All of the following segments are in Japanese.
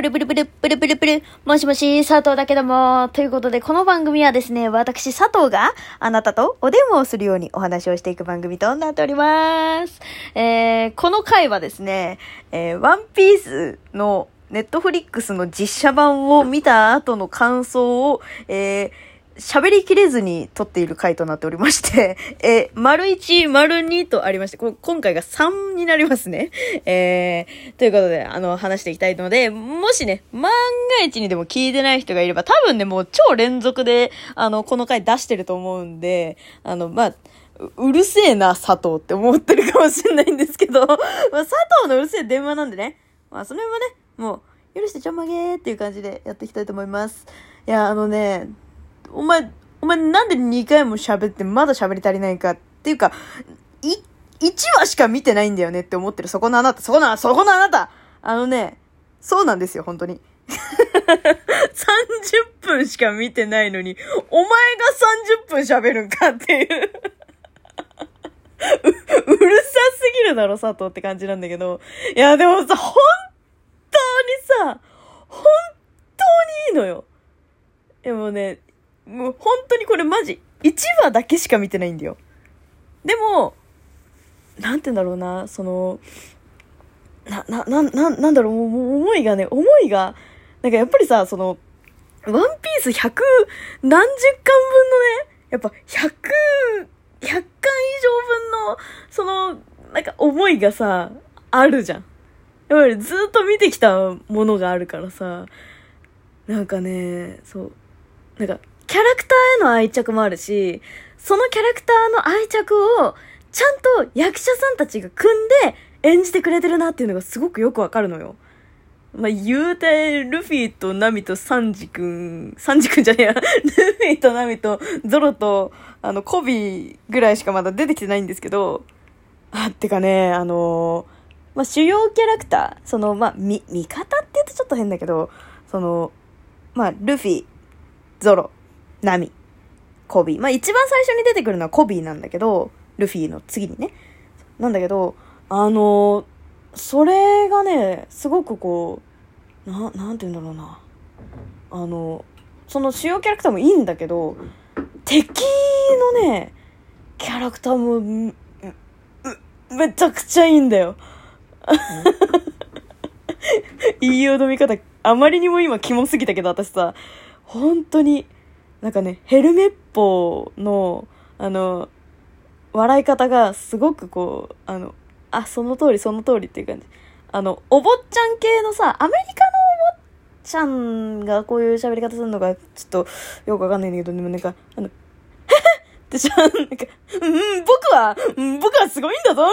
プルプルプルプルプルプル。もしもし、佐藤だけども。ということで、この番組はですね、私佐藤があなたとお電話をするようにお話をしていく番組となっております。えー、この回はですね、えー、ワンピースのネットフリックスの実写版を見た後の感想を、えー、喋りきれずに撮っている回となっておりまして、えー、丸1、丸2とありまして、こ今回が3になりますね。えー、ということで、あの、話していきたいので、もしね、万が一にでも聞いてない人がいれば、多分ね、もう超連続で、あの、この回出してると思うんで、あの、まあ、うるせえな、佐藤って思ってるかもしれないんですけど、まあ、佐藤のうるせえ電話なんでね、まあ、それもね、もう、許してちょんまげーっていう感じでやっていきたいと思います。いや、あのね、お前、お前なんで2回も喋ってまだ喋り足りないかっていうか、い、1話しか見てないんだよねって思ってるそこのあなた、そこの、そこのあなたあのね、そうなんですよ、本当に。30分しか見てないのに、お前が30分喋るんかっていう。う、うるさすぎるだろ、佐藤って感じなんだけど。いや、でもさ、本当にさ、本当にいいのよ。でもね、もう本当にこれマジ、1話だけしか見てないんだよ。でも、なんて言うんだろうな、その、な、な、な、ななんだろう、もう思いがね、思いが、なんかやっぱりさ、その、ワンピース100何十巻分のね、やっぱ100、100巻以上分の、その、なんか思いがさ、あるじゃん。やっぱりずっと見てきたものがあるからさ、なんかね、そう、なんか、キャラクターへの愛着もあるし、そのキャラクターの愛着を、ちゃんと役者さんたちが組んで演じてくれてるなっていうのがすごくよくわかるのよ。まあ、言うて、ルフィとナミとサンジ君、サンジ君じゃねえや、ルフィとナミとゾロと、あの、コビぐらいしかまだ出てきてないんですけど、あ、ってかね、あのまあ、主要キャラクター、その、まあ、み、味方って言うとちょっと変だけど、その、まあ、ルフィ、ゾロ、ナミ、コビー。まあ一番最初に出てくるのはコビーなんだけど、ルフィの次にね。なんだけど、あのそれがね、すごくこう、な、なんて言うんだろうな。あの、その主要キャラクターもいいんだけど、敵のね、キャラクターも、ううめちゃくちゃいいんだよ。言いよどみ方、あまりにも今キモすぎたけど、私さ、本当に、なんかね、ヘルメッポの、あの、笑い方がすごくこう、あの、あ、その通りその通りっていう感じ。あの、お坊ちゃん系のさ、アメリカのお坊ちゃんがこういう喋り方するのがちょっとよくわかんないんだけど、でもなんか、あの、ってさ、なんか、うん、僕は、うん僕はすごいんだぞ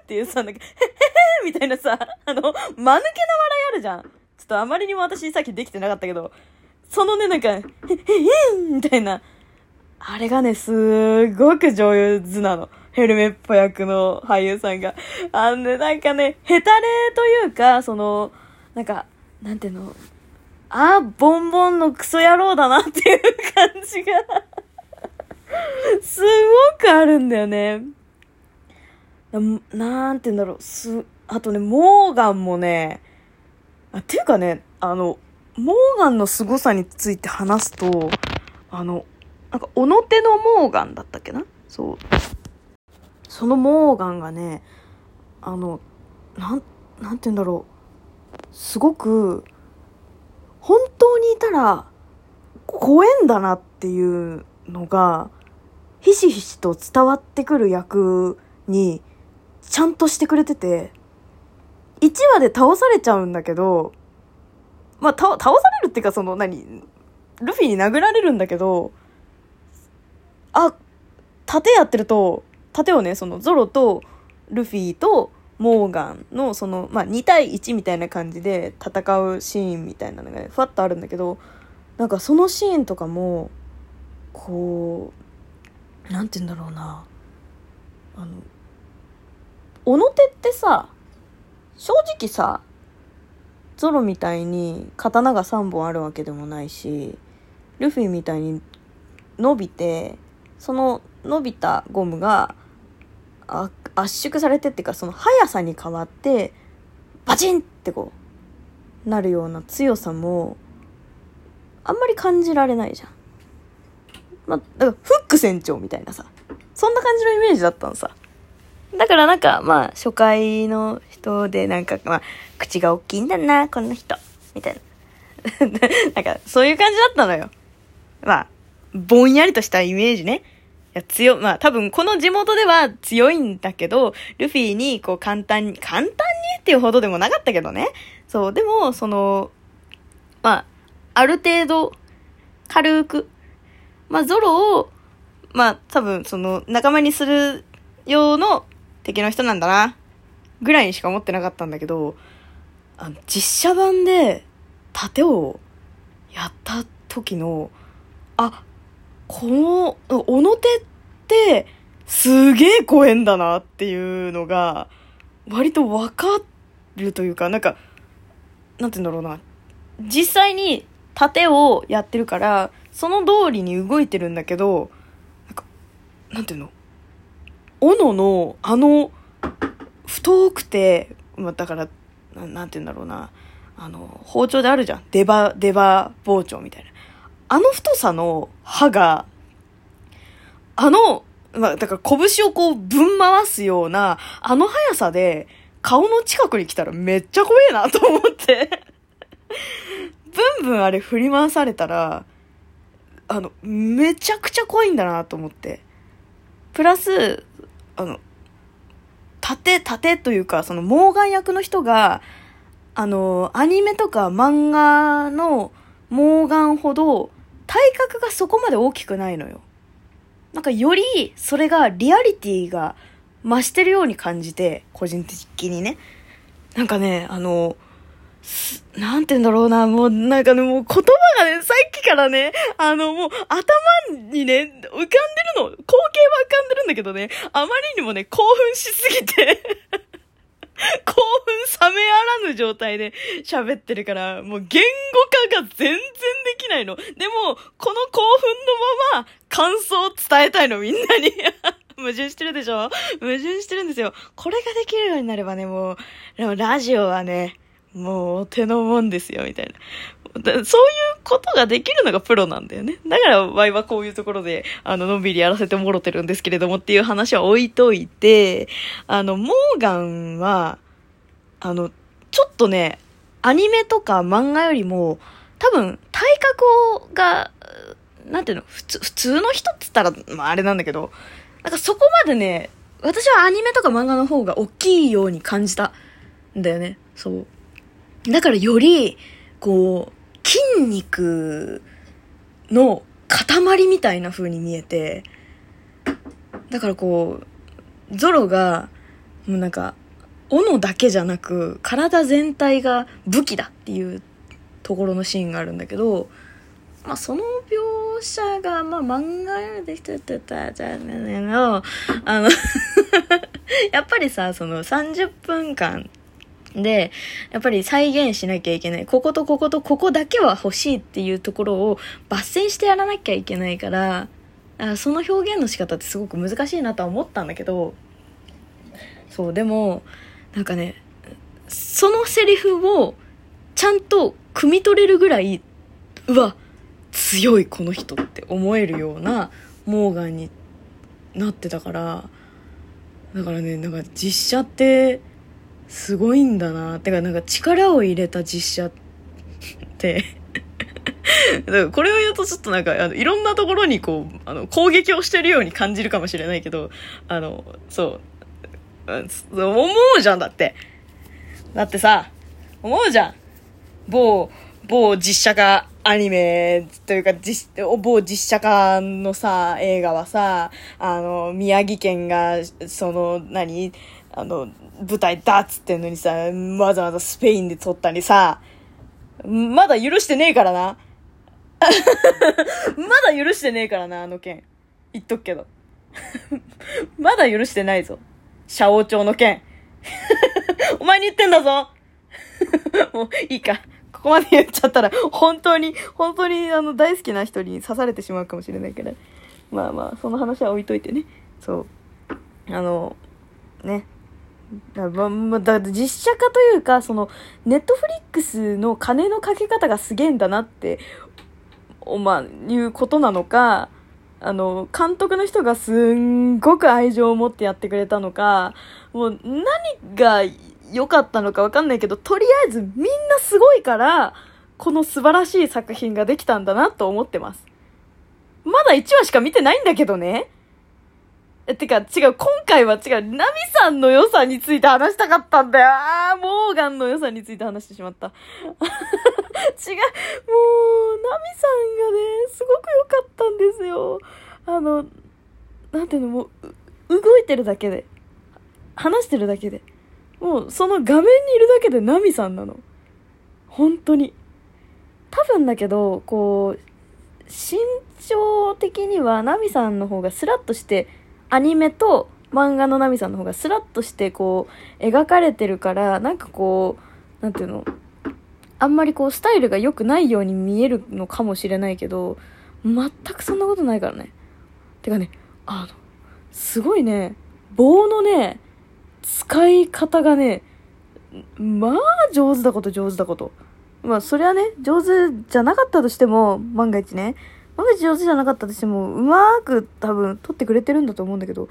っていうさ、なんか、へへへみたいなさ、あの、間抜けな笑いあるじゃん。ちょっとあまりにも私さっきできてなかったけど、そのね、なんか、へ、へ、へみたいな。あれがね、すごく上手なの。ヘルメッポ役の俳優さんが。あのね、なんかね、ヘタレというか、その、なんか、なんていうの、あ、ボンボンのクソ野郎だなっていう感じが、すごくあるんだよね。なんて言うんだろう、す、あとね、モーガンもね、あ、っていうかね、あの、モーガンの凄さについて話すと、あの、なんか、おの手のモーガンだったっけな？そう。そのモーガンがね、あの、なん、なんて言うんだろう。すごく、本当にいたら、怖えんだなっていうのが、ひしひしと伝わってくる役に、ちゃんとしてくれてて、1話で倒されちゃうんだけど、まあ、倒されるっていうか、その、何、ルフィに殴られるんだけど、あ、盾やってると、盾をね、そのゾロとルフィとモーガンのその、まあ、2対1みたいな感じで戦うシーンみたいなのがね、ふわっとあるんだけど、なんかそのシーンとかも、こう、なんて言うんだろうな、あの、おの手ってさ、正直さ、ゾロみたいに刀が3本あるわけでもないし、ルフィみたいに伸びて、その伸びたゴムが圧縮されてっていうかその速さに変わってバチンってこうなるような強さも、あんまり感じられないじゃん。まあ、だからフック船長みたいなさ、そんな感じのイメージだったのさ。だからなんか、まあ、初回の人でなんか、まあ、口が大きいんだな、この人。みたいな。なんか、そういう感じだったのよ。まあ、ぼんやりとしたイメージね。いや、強、まあ多分この地元では強いんだけど、ルフィにこう簡単に、簡単にっていうほどでもなかったけどね。そう、でも、その、まあ、ある程度、軽く、まあゾロを、まあ多分その仲間にする用の敵の人なんだな、ぐらいにしか思ってなかったんだけど、あの、実写版で、盾をやった時の、あ、この、小野手って、すげえ怖えんだなっていうのが、割とわかるというか、なんか、なんて言うんだろうな。実際に盾をやってるから、その通りに動いてるんだけど、なんか、なんていうの？斧の、あの、太くて、ま、だから、なんて言うんだろうな。あの、包丁であるじゃん。出刃、出刃包丁みたいな。あの太さの刃が、あの、ま、だから拳をこうぶん回すような、あの速さで、顔の近くに来たらめっちゃ怖えなと思ってブンブンあれ振り回されたら、あの、めちゃくちゃ怖いんだなと思って。プラス、あの、盾、盾というか、その、モーガン役の人が、あの、アニメとか漫画のモーガンほど、体格がそこまで大きくないのよ。なんかより、それがリアリティが増してるように感じて、個人的にね。なんかね、あの、なんて言うんだろうな、もうなんかね、もう言葉がね、さっきからね、あのもう頭にね、浮かんでるの、光景は浮かんでるんだけどね、あまりにもね、興奮しすぎて 興奮冷めあらぬ状態で喋ってるから、もう言語化が全然できないの。でも、この興奮のまま感想を伝えたいの、みんなに。矛盾してるでしょ？矛盾してるんですよ。これができるようになればね、もう、でもラジオはね、もう手のもんですよ、みたいな。そういうことができるのがプロなんだよね。だから、ワイはこういうところで、あの、のんびりやらせてもろてるんですけれどもっていう話は置いといて、あの、モーガンは、あの、ちょっとね、アニメとか漫画よりも、多分、体格が、なんていうの、普通、普通の人って言ったら、まああれなんだけど、なんかそこまでね、私はアニメとか漫画の方が大きいように感じたんだよね。そう。だからより、こう、筋肉の塊みたいな風に見えて、だからこう、ゾロが、もうなんか、斧だけじゃなく、体全体が武器だっていうところのシーンがあるんだけど、まあその描写が、まあ漫画できてたじゃねの、あの やっぱりさ、その30分間で、やっぱり再現しなきゃいけない。こことこことここだけは欲しいっていうところを抜粋してやらなきゃいけないから、あその表現の仕方ってすごく難しいなとは思ったんだけど、そう、でも、なんかね、そのセリフをちゃんと汲み取れるぐらい、うわ、強いこの人って思えるようなモーガンになってたから、だからね、なんか実写ってすごいんだな。てかなんか力を入れた実写って。これを言うとちょっとなんかあのいろんなところにこうあの攻撃をしてるように感じるかもしれないけどあのそう。思うじゃんだって。だってさ思うじゃん。某某実写化アニメというか、実、某実写化のさ、映画はさ、あの、宮城県が、その、何？あの、舞台だっつってんのにさ、わざわざスペインで撮ったりさ、まだ許してねえからな。まだ許してねえからな、あの件。言っとくけど。まだ許してないぞ。社王町の件。お前に言ってんだぞもういいか。ここまで言っちゃったら、本当に、本当にあの大好きな人に刺されてしまうかもしれないから。まあまあ、その話は置いといてね。そう。あの、ね。だままだ実写化というか、その、ネットフリックスの金のかけ方がすげえんだなって、おまあ、いうことなのか、あの、監督の人がすんごく愛情を持ってやってくれたのか、もう何が良かったのかわかんないけど、とりあえずみんなすごいから、この素晴らしい作品ができたんだなと思ってます。まだ1話しか見てないんだけどね。え、てか、違う、今回は違う、ナミさんの良さについて話したかったんだよ。あー、モーガンの良さについて話してしまった。違う、もう、ナミさんがね、すごく良かったんですよ。あの、なんていうの、もう、動いてるだけで、話してるだけで、もう、その画面にいるだけでナミさんなの。本当に。多分だけど、こう、身長的にはナミさんの方がスラッとして、アニメと漫画のナミさんの方がスラッとしてこう描かれてるからなんかこうなんていうのあんまりこうスタイルが良くないように見えるのかもしれないけど全くそんなことないからね。てかねあのすごいね。棒のね使い方がねまあ上手だこと上手だこと。まあそれはね上手じゃなかったとしても万が一ね万が一上手じゃなかったとしてもうまく多分撮ってくれてるんだと思うんだけど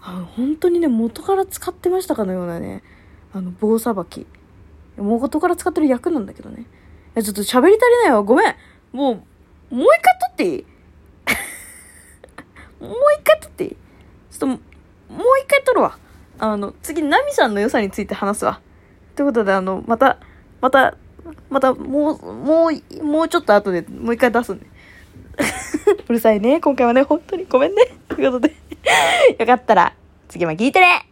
あの本当にね元から使ってましたかのようなねあの棒さばき。元から使ってる役なんだけどね。いやちょっと喋り足りないわ。ごめん。もうもう一回撮っていい？もう一回撮っていい？ちょっともう一回撮るわ。あの次ナミさんの良さについて話すわ。ということであのまたまたまたもうもうもうちょっと後でもう一回出すんで。うるさいね。今回はね、本当にごめんね。ということで、よかったら、次も聞いてね